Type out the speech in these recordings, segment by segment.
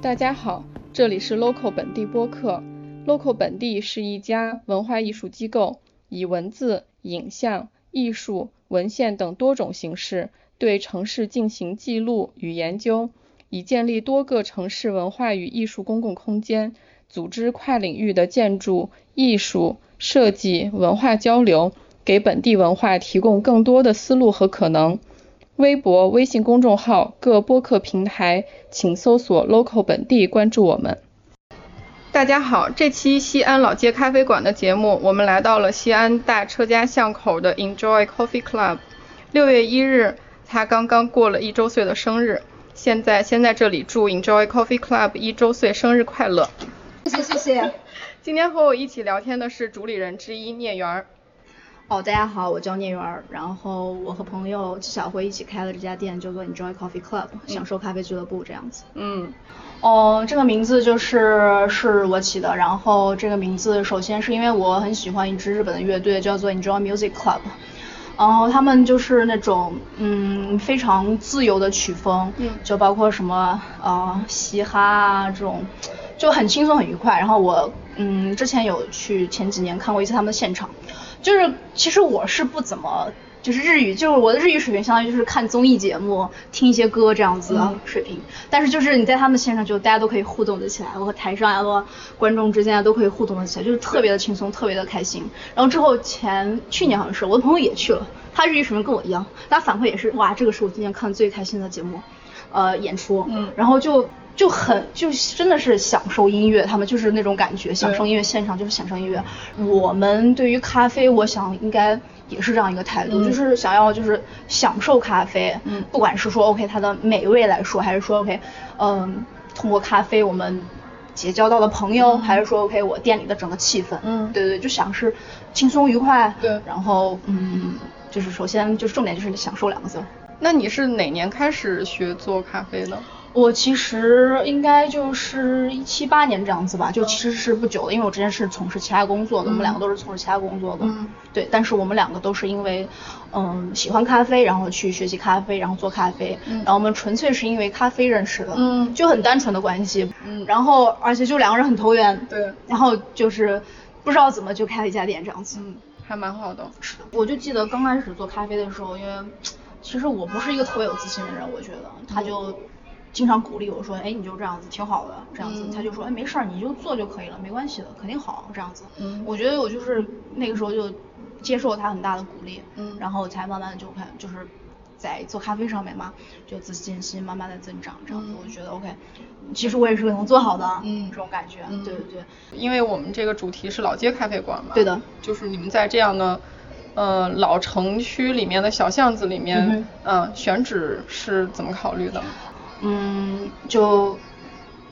大家好，这里是 Local 本地播客。Local 本地是一家文化艺术机构，以文字、影像、艺术、文献等多种形式对城市进行记录与研究，以建立多个城市文化与艺术公共空间，组织跨领域的建筑、艺术、设计、文化交流，给本地文化提供更多的思路和可能。微博、微信公众号、各播客平台，请搜索 “local 本地”，关注我们。大家好，这期西安老街咖啡馆的节目，我们来到了西安大车家巷口的 Enjoy Coffee Club。六月一日，他刚刚过了一周岁的生日，现在先在这里祝 Enjoy Coffee Club 一周岁生日快乐。谢谢谢谢。今天和我一起聊天的是主理人之一聂园儿。哦，大家好，我叫聂媛儿，然后我和朋友纪晓辉一起开了这家店，叫做 Enjoy Coffee Club，享受咖啡俱乐部这样子。嗯，哦，这个名字就是是我起的，然后这个名字首先是因为我很喜欢一支日本的乐队，叫做 Enjoy Music Club，然后他们就是那种嗯非常自由的曲风，嗯就包括什么呃嘻哈啊这种，就很轻松很愉快。然后我嗯之前有去前几年看过一次他们的现场，就是其实我是不怎么。就是日语，就是我的日语水平，相当于就是看综艺节目、听一些歌这样子的水平。但是就是你在他们线上，就大家都可以互动得起来，我和台上啊，和观众之间啊都可以互动得起来，就是特别的轻松，特别的开心。然后之后前去年好像是我的朋友也去了，他日语水平跟我一样，他反馈也是哇，这个是我今年看的最开心的节目，呃，演出。嗯然后就就很就真的是享受音乐，他们就是那种感觉，享受音乐现场就是享受音乐。我们对于咖啡，我想应该也是这样一个态度，嗯就是想要就是享受咖啡，嗯不管是说 OK 它的美味来说，还是说 OK，嗯，通过咖啡我们结交到的朋友，还是说 OK 我店里的整个气氛，嗯对对，就想是轻松愉快，对然后嗯，就是首先就是重点就是享受两个字。那你是哪年开始学做咖啡的？我其实应该就是一七八年这样子吧，就其实是不久的，因为我之前是从事其他工作的，我们两个都是从事其他工作的，嗯。对，但是我们两个都是因为，嗯，喜欢咖啡，然后去学习咖啡，然后做咖啡，嗯。然后我们纯粹是因为咖啡认识的，嗯。就很单纯的关系，嗯。然后而且就两个人很投缘，对。然后就是不知道怎么就开了一家店这样子，嗯，还蛮好的。是的，我就记得刚开始做咖啡的时候，因为其实我不是一个特别有自信的人，我觉得他就经常鼓励我说，哎，你就这样子挺好的，这样子，嗯。他就说，哎，没事儿，你就做就可以了，没关系的，肯定好，这样子。嗯。我觉得我就是那个时候就接受他很大的鼓励，嗯。然后才慢慢的就看就是。在做咖啡上面嘛，就自信心慢慢的增长，这样子，嗯。我就觉得 OK，其实我也是个能做好的，嗯。这种感觉，嗯。对对对，因为我们这个主题是老街咖啡馆嘛，对的，就是你们在这样的呃老城区里面的小巷子里面，嗯嗯、选址是怎么考虑的？嗯，就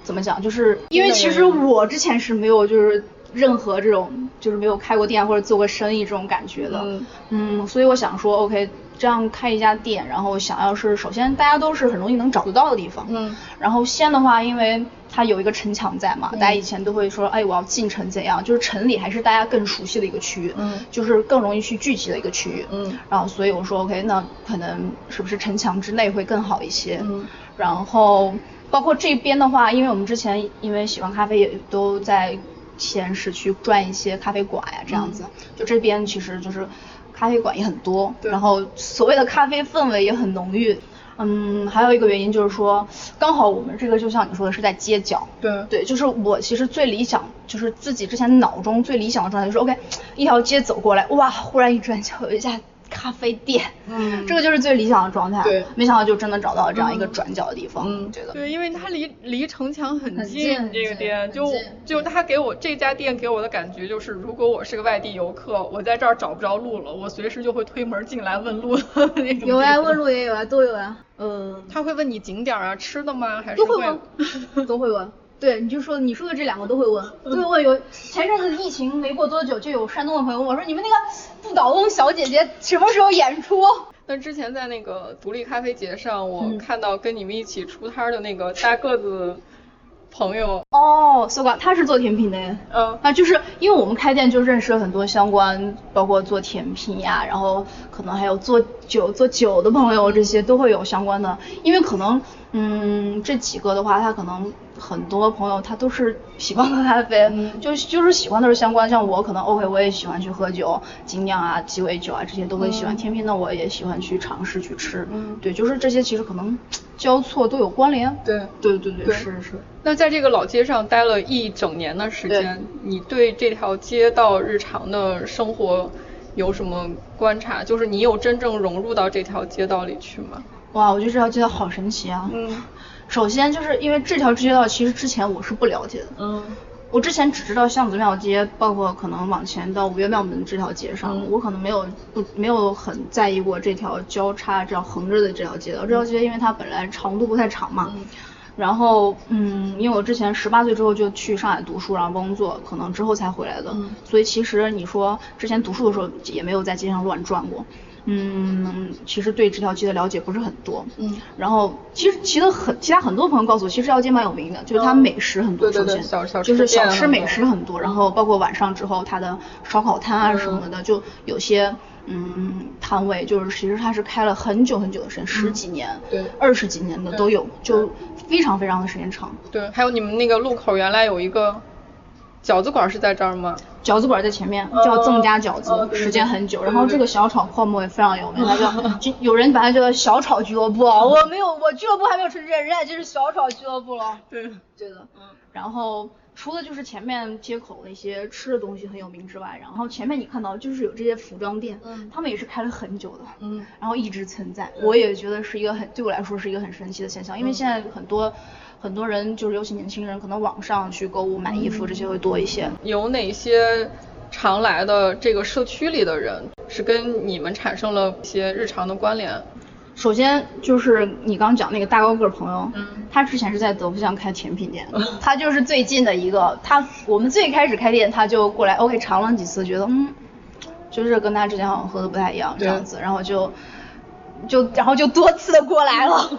怎么讲，就是因为其实我之前是没有就是任何这种就是没有开过店或者做过生意这种感觉的，嗯。嗯所以我想说，OK，这样开一家店，然后想要是首先大家都是很容易能找得到的地方，嗯。然后西安的话，因为它有一个城墙在嘛，嗯。大家以前都会说，哎，我要进城怎样，就是城里还是大家更熟悉的一个区域，嗯。就是更容易去聚集的一个区域，嗯。然后所以我说 OK，那可能是不是城墙之内会更好一些？嗯。然后包括这边的话，因为我们之前因为喜欢咖啡，也都在西安市区转一些咖啡馆呀，这样子。就这边其实就是咖啡馆也很多，对。然后所谓的咖啡氛围也很浓郁。嗯，还有一个原因就是说，刚好我们这个就像你说的是在街角，对。对，就是我其实最理想，就是自己之前脑中最理想的状态就是 OK，一条街走过来，哇，忽然一转角有一家咖啡店，嗯这个就是最理想的状态。对没想到就真的找到了这样一个转角的地方，嗯，觉得对，因为它离离城墙很很近，这个店就就它给我这家店给我的感觉就是，如果我是个外地游客，我在这儿找不着路了，我随时就会推门进来问路的 那种。有啊，问。路也有啊，都有啊，嗯，他会问你景点啊、吃的吗？还是都会问，都会问。对，你就说你说的这两个都会问，都会问。有前阵子疫情没过多久，就有山东的朋友问我说：“你们那个不倒翁小姐姐什么时候演出？”那之前在那个独立咖啡节上，我嗯看到跟你们一起出摊儿的那个大个子朋友，哦，搜刮，他是做甜品的耶。嗯啊，就是因为我们开店就认识了很多相关，包括做甜品呀，然后可能还有做酒做酒的朋友，这些都会有相关的。因为可能，嗯，这几个的话，他可能很多朋友他都是喜欢喝咖啡，就就是喜欢都是相关。像我可能 OK，我也喜欢去喝酒，精酿啊、鸡尾酒啊这些都会喜欢。甜品呢，我也喜欢去尝试去吃。嗯，对，就是这些其实可能交错都有关联。对，对对对，是是。那在这个老街上待了一整年的时间，你对这条街道日常的生活有什么观察？就是你有真正融入到这条街道里去吗？哇，我觉得这条街道好神奇啊！嗯。首先就是因为这条街道，其实之前我是不了解的。嗯。我之前只知道巷子庙街，包括可能往前到五岳庙门这条街上，我可能没有不没有很在意过这条交叉这样横着的这条街道。这条街因为它本来长度不太长嘛。然后，嗯，因为我之前十八岁之后就去上海读书，然后工作，可能之后才回来的。嗯。所以其实你说之前读书的时候也没有在街上乱转过。嗯，其实对这条街的了解不是很多。嗯，然后其实其实很其他很多朋友告诉我，其实这条街蛮有名的，就是它美食很多，首先就是小吃美食很多，然后包括晚上之后它的烧烤摊啊什么的，就有些嗯摊位，就是其实它是开了很久很久的时间，十几年、对二十几年的都有，就非常非常的时间长。对，还有你们那个路口原来有一个。饺子馆是在这儿吗？饺子馆在前面，叫曾家饺子，时间很久。然后这个小炒泡沫也非常有名，它叫有人把它叫小炒俱乐部。我没有，我俱乐部还没有成这，人家就是小炒俱乐部了。对，对的。嗯。然后除了就是前面街口那些吃的东西很有名之外，然后前面你看到就是有这些服装店，嗯，他们也是开了很久的，嗯，然后一直存在。我也觉得是一个很对我来说是一个很神奇的现象，因为现在很多。很多人就是尤其年轻人，可能网上去购物买衣服这些会多一些。有哪些常来的这个社区里的人是跟你们产生了一些日常的关联？首先就是你刚讲那个大高个朋友，嗯，他之前是在德福巷开甜品店，他就是最近的一个。他我们最开始开店，他就过来，OK 尝了几次，觉得嗯，就是跟他之前好像喝的不太一样这样子，然后就就然后就多次的过来了。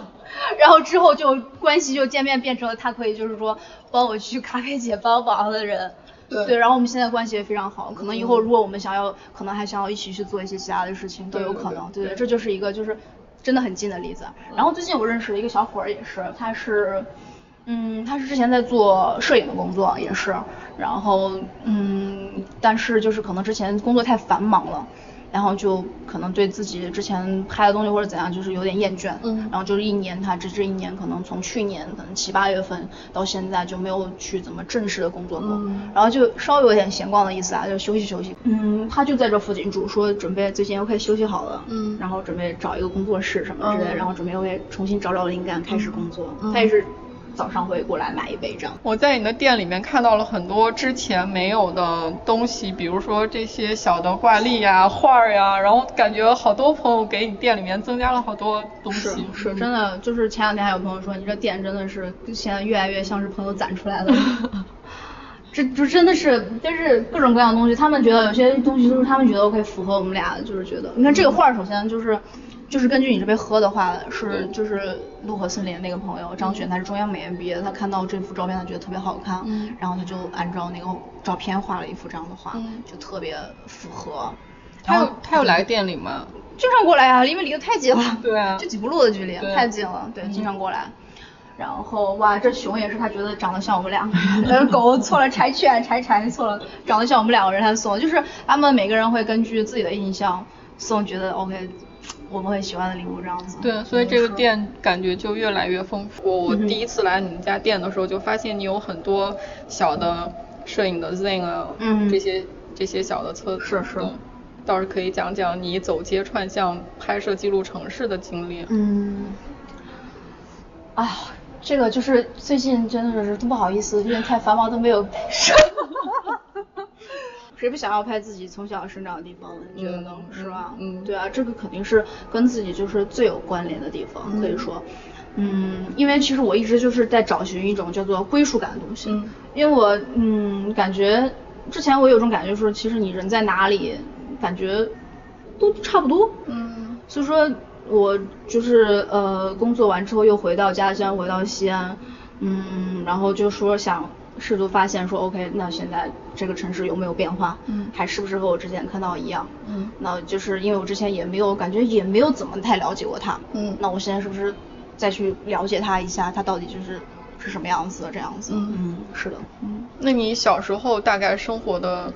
然后之后就关系就见面变成了他可以就是说帮我去咖啡姐帮忙的人，对，然后我们现在关系也非常好，可能以后如果我们想要，可能还想要一起去做一些其他的事情都有可能，对对，这就是一个就是真的很近的例子。然后最近我认识了一个小伙儿也是，他是，嗯，他是之前在做摄影的工作也是，然后嗯，但是就是可能之前工作太繁忙了。然后就可能对自己之前拍的东西或者怎样，就是有点厌倦。嗯。然后就是一年，他这这一年可能从去年可能七八月份到现在就没有去怎么正式的工作过。嗯。然后就稍微有点闲逛的意思啊，就休息休息。嗯。他就在这附近住，说准备最近 OK 休息好了。嗯。然后准备找一个工作室什么之类，然后准备 OK 重新找找灵感开始工作。他也是。早上会过来买一杯这样。我在你的店里面看到了很多之前没有的东西，比如说这些小的挂历呀、画儿呀，然后感觉好多朋友给你店里面增加了好多东西。是是，真的，就是前两天还有朋友说，你这店真的是现在越来越像是朋友攒出来的。这就真的是，就是各种各样的东西，他们觉得有些东西都是他们觉得 OK 符合我们俩，就是觉得，你看这个画，首先就是。就是根据你这边喝的话，是就是陆河森林那个朋友张璇，他是中央美院毕业的，他看到这幅照片，他觉得特别好看，然后他就按照那个照片画了一幅这样的画，就特别符合。他有他有来店里吗？经常过来啊，因为离得太近了。对啊。就几步路的距离，太近了。对，经常过来。然后哇，这熊也是他觉得长得像我们两个人，狗错了柴犬，柴柴错了，长得像我们两个人他送，就是他们每个人会根据自己的印象送，觉得 OK。我们会喜欢的礼物这样子。对，所以这个店感觉就越来越丰富。我我第一次来你们家店的时候，就发现你有很多小的摄影的 Zen 啊，这些这些小的册子。是是。倒是可以讲讲你走街串巷拍摄记录城市的经历。嗯。哎呀，这个就是最近真的是不好意思，因为太繁忙都没有拍摄。谁不想要拍自己从小生长的地方呢？你觉得呢？是吧？嗯，对啊，这个肯定是跟自己就是最有关联的地方，可以说，嗯，因为其实我一直就是在找寻一种叫做归属感的东西，因为我嗯感觉之前我有种感觉说，其实你人在哪里，感觉都差不多，嗯，所以说我就是呃工作完之后又回到家乡，回到西安，嗯，然后就说想。试图发现说，OK，那现在这个城市有没有变化？嗯，还是不是和我之前看到一样？嗯，那就是因为我之前也没有感觉，也没有怎么太了解过它。嗯，那我现在是不是再去了解它一下？它到底就是是什么样子的这样子。嗯嗯，是的。嗯，那你小时候大概生活的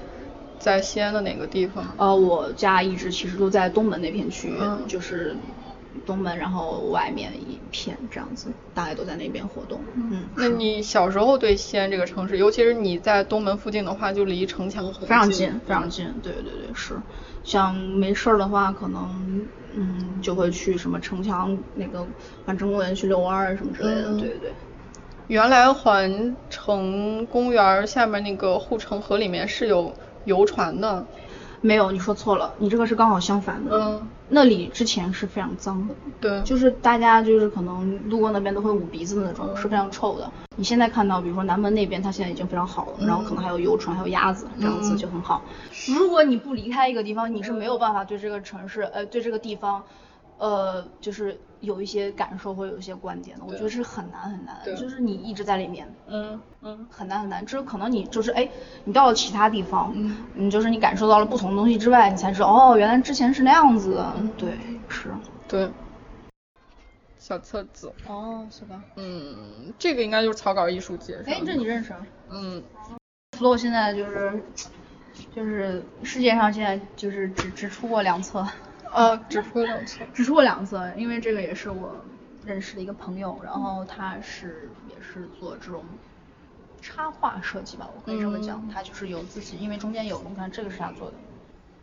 在西安的哪个地方？呃，我家一直其实都在东门那片区域，嗯就是东门，然后外面一片这样子，大概都在那边活动。嗯，那你小时候对西安这个城市，尤其是你在东门附近的话，就离城墙很非常近，非常近。对对对，是。像没事儿的话，可能嗯就会去什么城墙那个环城公园去遛弯儿什么之类的。嗯对对对。原来环城公园下面那个护城河里面是有游船的。没有，你说错了，你这个是刚好相反的。嗯，那里之前是非常脏的。对就是大家就是可能路过那边都会捂鼻子的那种，嗯是非常臭的。你现在看到，比如说南门那边，它现在已经非常好了，然后可能还有游船，还有鸭子，这样子嗯就很好。如果你不离开一个地方，你是没有办法对这个城市，呃，对这个地方，呃，就是有一些感受或者有一些观点的。我觉得是很难很难的，就是你一直在里面。嗯嗯很难很难，只有可能你就是哎，你到了其他地方，嗯你就是你感受到了不同的东西之外，你才知道哦，原来之前是那样子对，是。对。小册子。哦，是吧？嗯，这个应该就是草稿艺术节。哎，这你认识啊？嗯，flow 现在就是就是世界上现在就是只只出过两册，呃，只出过两次。只出过两次，因为这个也是我认识的一个朋友，然后他是也是做这种插画设计吧，我可以这么讲，嗯他就是有自己，因为中间有你看这个是他做的，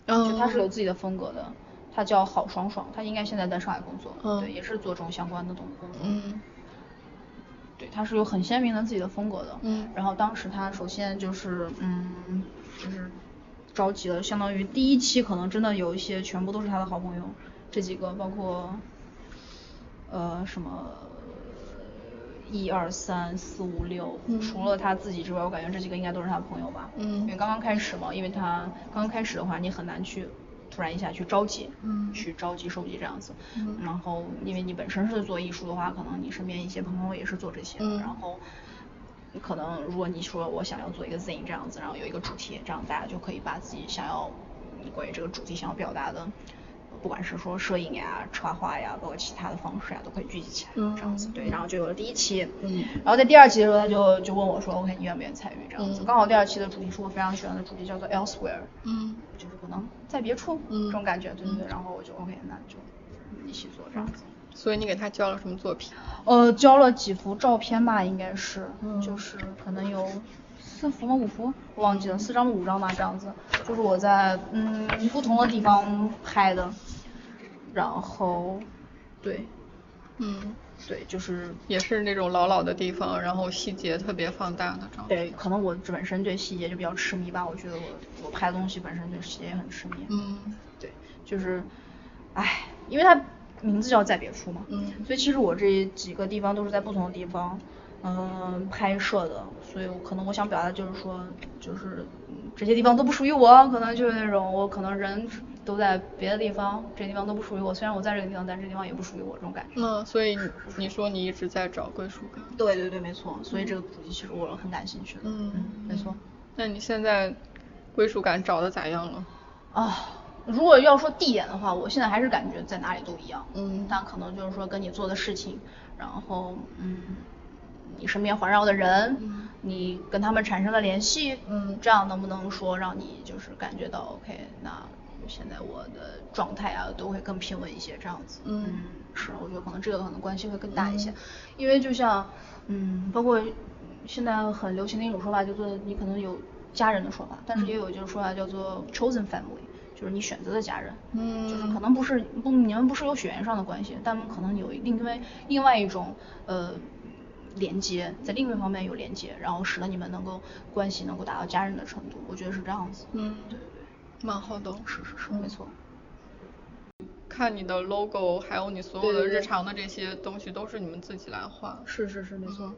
嗯就他是有自己的风格的，他叫郝爽爽，他应该现在在上海工作，嗯对，也是做这种相关的东工作，嗯对，他是有很鲜明的自己的风格的。嗯然后当时他首先就是嗯，就是召集了，相当于第一期可能真的有一些全部都是他的好朋友，这几个包括呃什么一二三四五六，嗯除了他自己之外，我感觉这几个应该都是他的朋友吧。嗯因为刚刚开始嘛，因为他刚刚开始的话，你很难去突然一下去着急，嗯去着急收集这样子。嗯然后因为你本身是做艺术的话，可能你身边一些朋友也是做这些的，嗯然后。可能如果你说我想要做一个 zine 这样子，然后有一个主题，这样大家就可以把自己想要关于这个主题想要表达的，不管是说摄影呀、插画呀，包括其他的方式呀，都可以聚集起来，嗯。这样子。对，然后就有了第一期，嗯。然后在第二期的时候，他就就问我说，OK，你愿不愿意参与？这样子？嗯。刚好第二期的主题是我非常喜欢的主题，叫做 Elsewhere，嗯。就是可能在别处、嗯。这种感觉，对对对，然后我就 OK，那就一起做这样子。所以你给他交了什么作品？呃，交了几幅照片吧，应该是，嗯就是可能有四幅吗？五幅？我忘记了，四张？五张吧，这样子。就是我在嗯不同的地方拍的，然后对嗯，对，就是也是那种老老的地方，然后细节特别放大的照片。对，可能我本身对细节就比较痴迷吧，我觉得我我拍东西本身对细节也很痴迷。嗯对，就是，唉，因为它名字叫在别处嘛，嗯所以其实我这几个地方都是在不同的地方，嗯、拍摄的，所以我可能我想表达的就是说，就是嗯这些地方都不属于我，可能就是那种我可能人都在别的地方，这地方都不属于我，虽然我在这个地方，但这地方也不属于我这种感觉。那所以你你说你一直在找归属感。对对对，没错，所以这个主题其实我很感兴趣的。嗯没错。那你现在归属感找的咋样了？啊，如果要说地点的话，我现在还是感觉在哪里都一样。嗯但可能就是说跟你做的事情，然后嗯，你身边环绕的人，嗯你跟他们产生了联系，嗯这样能不能说让你就是感觉到 OK？那现在我的状态啊都会更平稳一些，这样子。嗯是，我觉得可能这个可能关系会更大一些，嗯因为就像嗯，包括现在很流行的一种说法，叫做你可能有家人的说法，但是也有就是说法叫做 chosen family，就是你选择的家人，嗯就是可能不是不你们不是有血缘上的关系，但可能有另外另外一种呃连接，在另一方面有连接，然后使得你们能够关系能够达到家人的程度，我觉得是这样子。嗯对对对，蛮好的。是是是，嗯没错。看你的 logo，还有你所有的日常的这些东西，都是你们自己来画。是是是，没错嗯。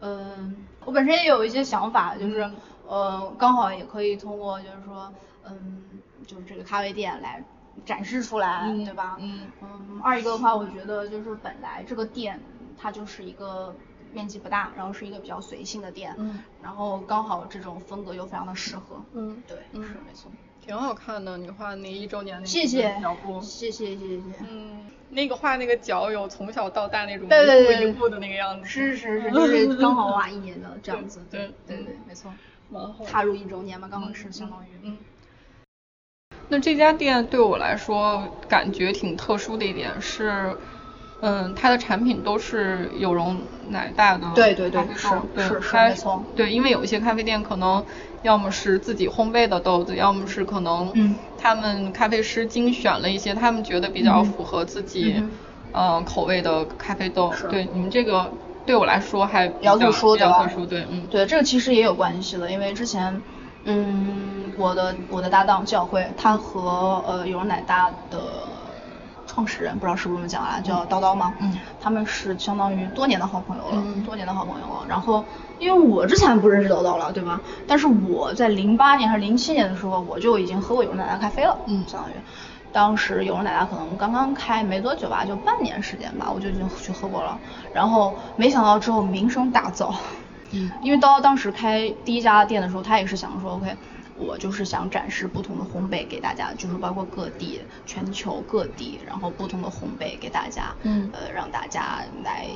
嗯，我本身也有一些想法，就是呃，刚好也可以通过就是说，嗯，就是这个咖啡店来展示出来，嗯对吧？嗯嗯，二一个的话，我觉得就是本来这个店它就是一个面积不大，然后是一个比较随性的店，嗯然后刚好这种风格又非常的适合，嗯对，嗯是没错。挺好看的，你画那一周年那谢谢脚步，谢谢谢谢谢谢。嗯，那个画那个脚有从小到大那种对对对一步一步的那个样子，是是是，就是刚好画一年的这样子，对对对，没错。蛮好。踏入一周年嘛，刚好是相当于。嗯。那这家店对我来说感觉挺特殊的一点是，嗯，它的产品都是有容乃大的，对对对，是是是，没错。对，因为有一些咖啡店可能要么是自己烘焙的豆子，要么是可能，嗯，他们咖啡师精选了一些他们觉得比较符合自己，嗯，口味的咖啡豆。对，你们这个对我来说还比较特殊，对特殊，对，嗯，对，这个其实也有关系的，因为之前。嗯，我的我的搭档教会，他和呃有容乃大的创始人，不知道是不是这么讲啊，叫叨叨吗？嗯，他们是相当于多年的好朋友了，多年的好朋友了。然后，因为我之前不认识叨叨了，对吧？但是我在零八年还是零七年的时候，我就已经喝过有容乃大咖啡了，嗯，相当于当时有容乃大可能刚刚开没多久吧，就半年时间吧，我就已经去喝过了。然后没想到之后名声大噪。嗯，因为叨叨当时开第一家店的时候，他也是想说，OK，我就是想展示不同的烘焙给大家，就是包括各地、全球各地，然后不同的烘焙给大家，嗯，呃，让大家来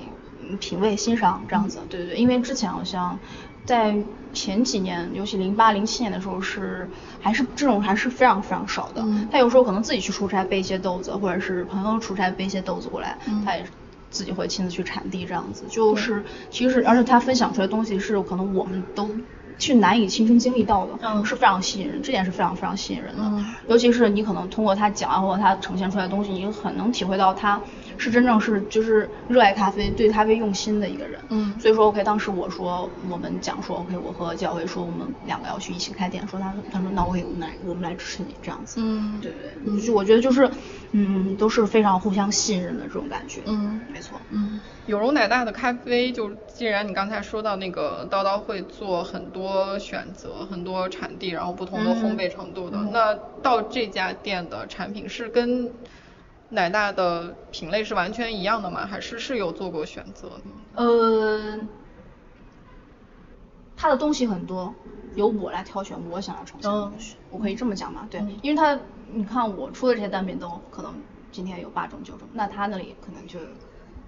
品味欣赏这样子，对对对，因为之前好像在前几年，尤其零八零七年的时候是还是这种还是非常非常少的，他有时候可能自己去出差背一些豆子，或者是朋友出差背一些豆子过来，他也。自己会亲自去产地这样子，就是其实而且他分享出来的东西是可能我们都去难以亲身经历到的，嗯是非常吸引人，这点是非常非常吸引人的。尤其是你可能通过他讲或者他呈现出来的东西，你很能体会到他是真正是就是热爱咖啡、对咖啡用心的一个人。嗯，所以说 OK，当时我说我们讲说 OK，我和教会说我们两个要去一起开店，说他他说那我也来我们来支持你这样子。嗯，对对，就我觉得就是嗯都是非常互相信任的这种感觉。嗯，没错。嗯，有容乃大的咖啡，就既然你刚才说到那个叨叨会做很多选择，很多产地，然后不同的烘焙程度的，那到这家店的产品是跟奶大的品类是完全一样的吗？还是是有做过选择？呃，它的东西很多，由我来挑选我想要呈现的东西，我可以这么讲吗？对，因为它你看我出的这些单品都可能今天有八种九种，那他那里可能就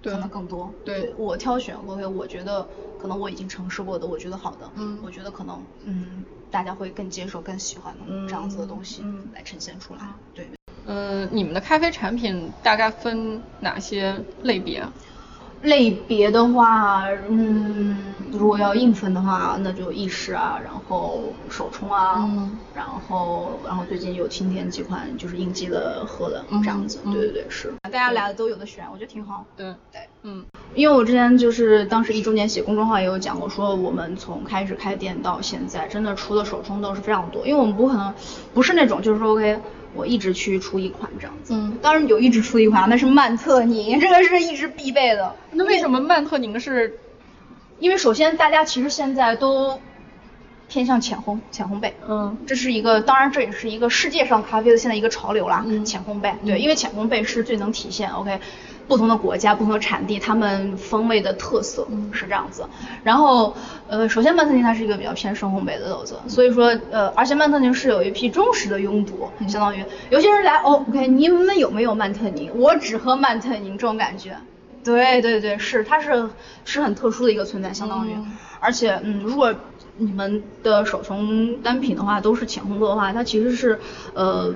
可能更多。对，我挑选，OK，我觉得可能我已经尝试过的，我觉得好的，嗯，我觉得可能嗯大家会更接受、更喜欢的这样子的东西来呈现出来。对。嗯，你们的咖啡产品大概分哪些类别？类别的话，嗯，如果要硬分的话，那就意式啊，然后手冲啊，然后然后最近有新添几款就是应季的喝的这样子，对对对，是，大家俩都有的选，我觉得挺好。对对，嗯，因为我之前就是当时一周年写公众号也有讲过，说我们从开始开店到现在，真的出的手冲都是非常多，因为我们不可能不是那种就是说 OK。我一直去出一款这样子，嗯，当然有一直出一款，那是曼特宁，这个是一直必备的。那为什么曼特宁是？因为首先大家其实现在都偏向浅烘浅烘焙，嗯，这是一个，当然这也是一个世界上咖啡的现在一个潮流啦，嗯，浅烘焙，对，因为浅烘焙是最能体现，OK。不同的国家、不同的产地，他们风味的特色是这样子。然后，呃，首先曼特宁它是一个比较偏深烘焙的豆子，所以说，呃，而且曼特宁是有一批忠实的拥堵，相当于有些人来，哦，OK，你们有没有曼特宁？我只喝曼特宁这种感觉。对对对，是，它是是很特殊的一个存在，相当于。而且，嗯，如果你们的手冲单品的话都是浅烘豆的话，它其实是，呃。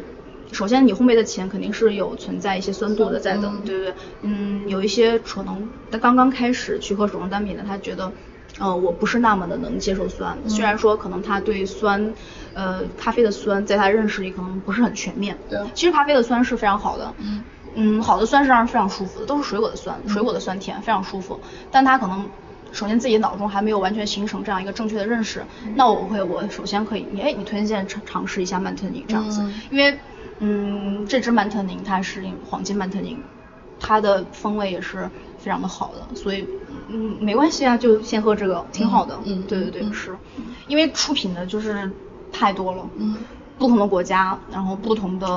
首先，你烘焙的前肯定是有存在一些酸度的在的，对不对？嗯，有一些可能他刚刚开始去喝手工单品的，他觉得，呃，我不是那么的能接受酸。虽然说可能他对酸，呃，咖啡的酸在他认识里可能不是很全面。对。其实咖啡的酸是非常好的。嗯。嗯，好的酸是让人非常舒服的，都是水果的酸，水果的酸甜非常舒服。但他可能首先自己脑中还没有完全形成这样一个正确的认识，那我会我首先可以，你哎，你推荐尝尝试一下曼特尼这样子，因为。嗯，这支曼特宁它是黄金曼特宁，它的风味也是非常的好的，所以嗯没关系啊，就先喝这个，挺好的。嗯，对对对，是，因为出品的就是太多了。嗯，不同的国家，然后不同的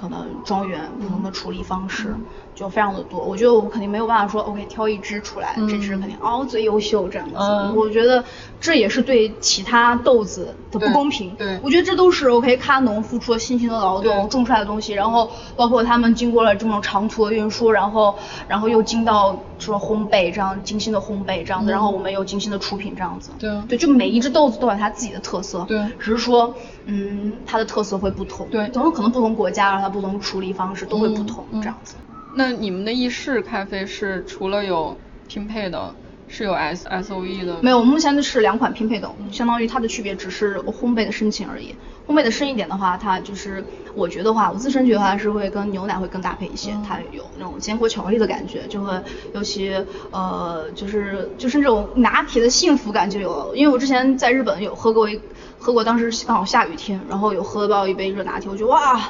可能庄园，不同的处理方式，就非常的多。我觉得我肯定没有办法说，OK 挑一只出来，这只肯定哦最优秀这样子。我觉得这也是对其他豆子的不公平。对，我觉得这都是 OK 咖农付出了辛勤的劳动种出来的东西，然后包括他们经过了这种长途的运输，然后然后又经到说烘焙这样精心的烘焙这样子，然后我们又精心的出品这样子。对，对，就每一只豆子都有它自己的特色。对，只是说嗯它的特色会不同。对，都有可能不同国家然后它不同处理方式都会不同这样子。那你们的意式咖啡是除了有拼配的，是有 S S O E 的？没有，我们目前的是两款拼配的，相当于它的区别只是烘焙的深浅而已。烘焙的深一点的话，它就是我觉得话，我自身觉得话是会跟牛奶会更搭配一些，它有那种坚果巧克力的感觉，就会尤其呃就是就是那种拿铁的幸福感就有了。因为我之前在日本有喝过一喝过，当时刚好下雨天，然后有喝到一杯热拿铁，我觉得哇。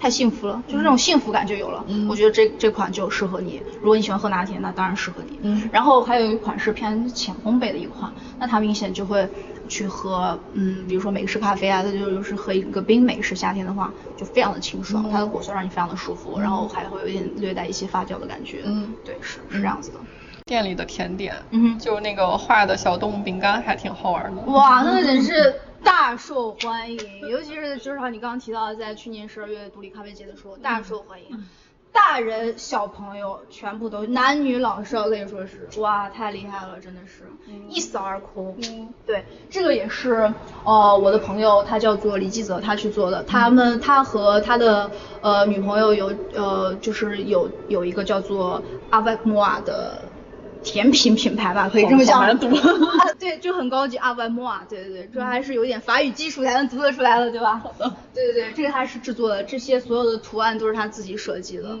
太幸福了，就是那种幸福感就有了。嗯，我觉得这这款就适合你。如果你喜欢喝拿铁，那当然适合你。嗯，然后还有一款是偏浅烘焙的一款，那它明显就会去喝，嗯，比如说美式咖啡啊，它就是喝一个冰美式，夏天的话就非常的清爽，它的果酸让你非常的舒服，然后还会有一点略带一些发酵的感觉。嗯，对，是是这样子的。店里的甜点，嗯，就那个画的小动物饼干还挺好玩的。哇，那简直是。大受欢迎，尤其是就是像你刚刚提到的，在去年十二月独立咖啡节的时候，大受欢迎，大人小朋友全部都男女老少可以说是哇太厉害了，真的是一扫而空。嗯，对，这个也是呃我的朋友，他叫做李继泽，他去做的，他们他和他的呃女朋友有呃就是有有一个叫做阿维莫瓦的。甜品品牌吧，可以这么讲。啊，对，就很高级阿维莫啊，对对对，这还是有点法语基础才能读得出来的，对吧？好的。对对对，这个他是制作的，这些所有的图案都是他自己设计的。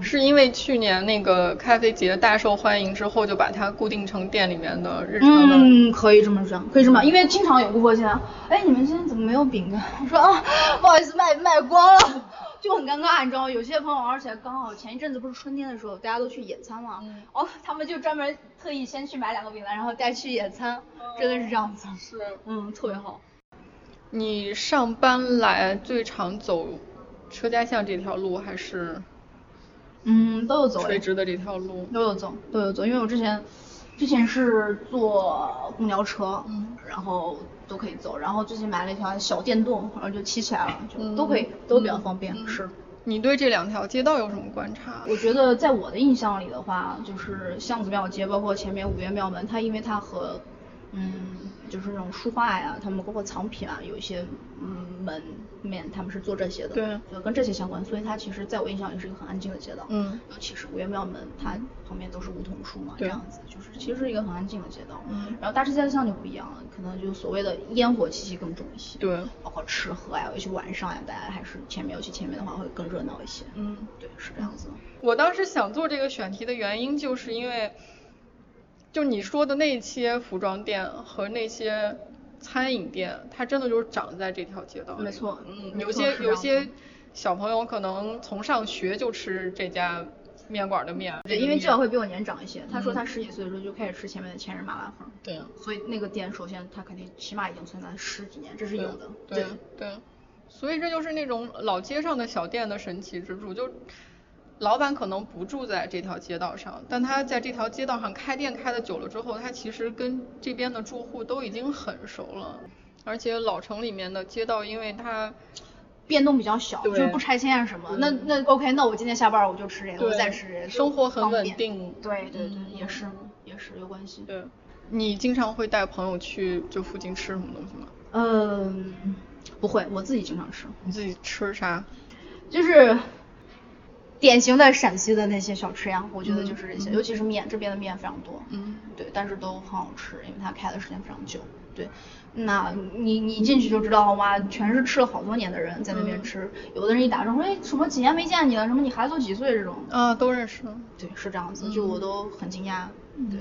是因为去年那个咖啡节大受欢迎之后，就把它固定成店里面的日常的。嗯，可以这么讲，可以这么，因为经常有顾客进来，哎，你们今天怎么没有饼干？我 说啊，不好意思，卖卖光了。就很尴尬，你知道吗？有些朋友，而且刚好前一阵子不是春天的时候，大家都去野餐嘛，哦，他们就专门特意先去买两个饼干，然后带去野餐，真的是这样子。是，嗯，特别好。你上班来最常走车家巷这条路还是？嗯，都有走。垂直的这条路。都有走，都有走，因为我之前之前是坐公交车，嗯，然后。都可以走，然后最近买了一条小电动，然后就骑起来了，就都可以，都比较方便。是。你对这两条街道有什么观察？我觉得在我的印象里的话，就是巷子庙街，包括前面五岳庙门，它因为它和，嗯。就是那种书画呀，他们包括藏品啊，有一些嗯门面他们是做这些的，对，就跟这些相关，所以它其实在我印象里是一个很安静的街道，嗯，尤其是五岳庙门，它旁边都是梧桐树嘛，这样子，就是其实是一个很安静的街道，嗯，然后大直街巷就不一样了，可能就所谓的烟火气息更重一些，对，包括吃喝呀，尤其晚上呀，大家还是前面尤其前面的话会更热闹一些，嗯，对，是这样子。我当时想做这个选题的原因，就是因为。就你说的那些服装店和那些餐饮店，它真的就是长在这条街道。没错，嗯，有些有些小朋友可能从上学就吃这家面馆的面。对，因为教会比我年长一些，他说他十几岁的时候就开始吃前面的千人麻辣烫。对。所以那个店首先它肯定起码已经存在十几年，这是有的。对对。所以这就是那种老街上的小店的神奇之处，就。老板可能不住在这条街道上，但他在这条街道上开店开的久了之后，他其实跟这边的住户都已经很熟了。而且老城里面的街道，因为它变动比较小，就是不拆迁啊什么。那那 OK，那我今天下班我就吃这个，我再吃这个，生活很稳定。对对对，也是也是有关系。对，你经常会带朋友去就附近吃什么东西吗？嗯，不会，我自己经常吃。你自己吃啥？就是。典型的陕西的那些小吃呀，我觉得就是这些，尤其是面，这边的面非常多，嗯，对，但是都很好吃，因为它开的时间非常久，对，那你你进去就知道哇？全是吃了好多年的人在那边吃，有的人一打招呼，哎，什么几年没见你了，什么你孩子都几岁这种，啊，都认识，对，是这样子，就我都很惊讶，对，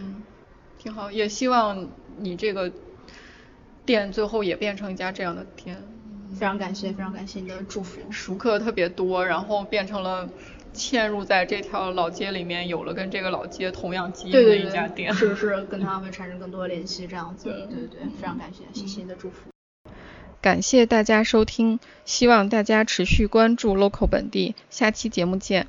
挺好，也希望你这个店最后也变成一家这样的店，非常感谢，非常感谢你的祝福，熟客特别多，然后变成了。嵌入在这条老街里面，有了跟这个老街同样基因的一家店，是不是 跟他会产生更多的联系？这样子，对对对，非常感谢，谢谢你的祝福。感谢大家收听，希望大家持续关注 local 本地，下期节目见。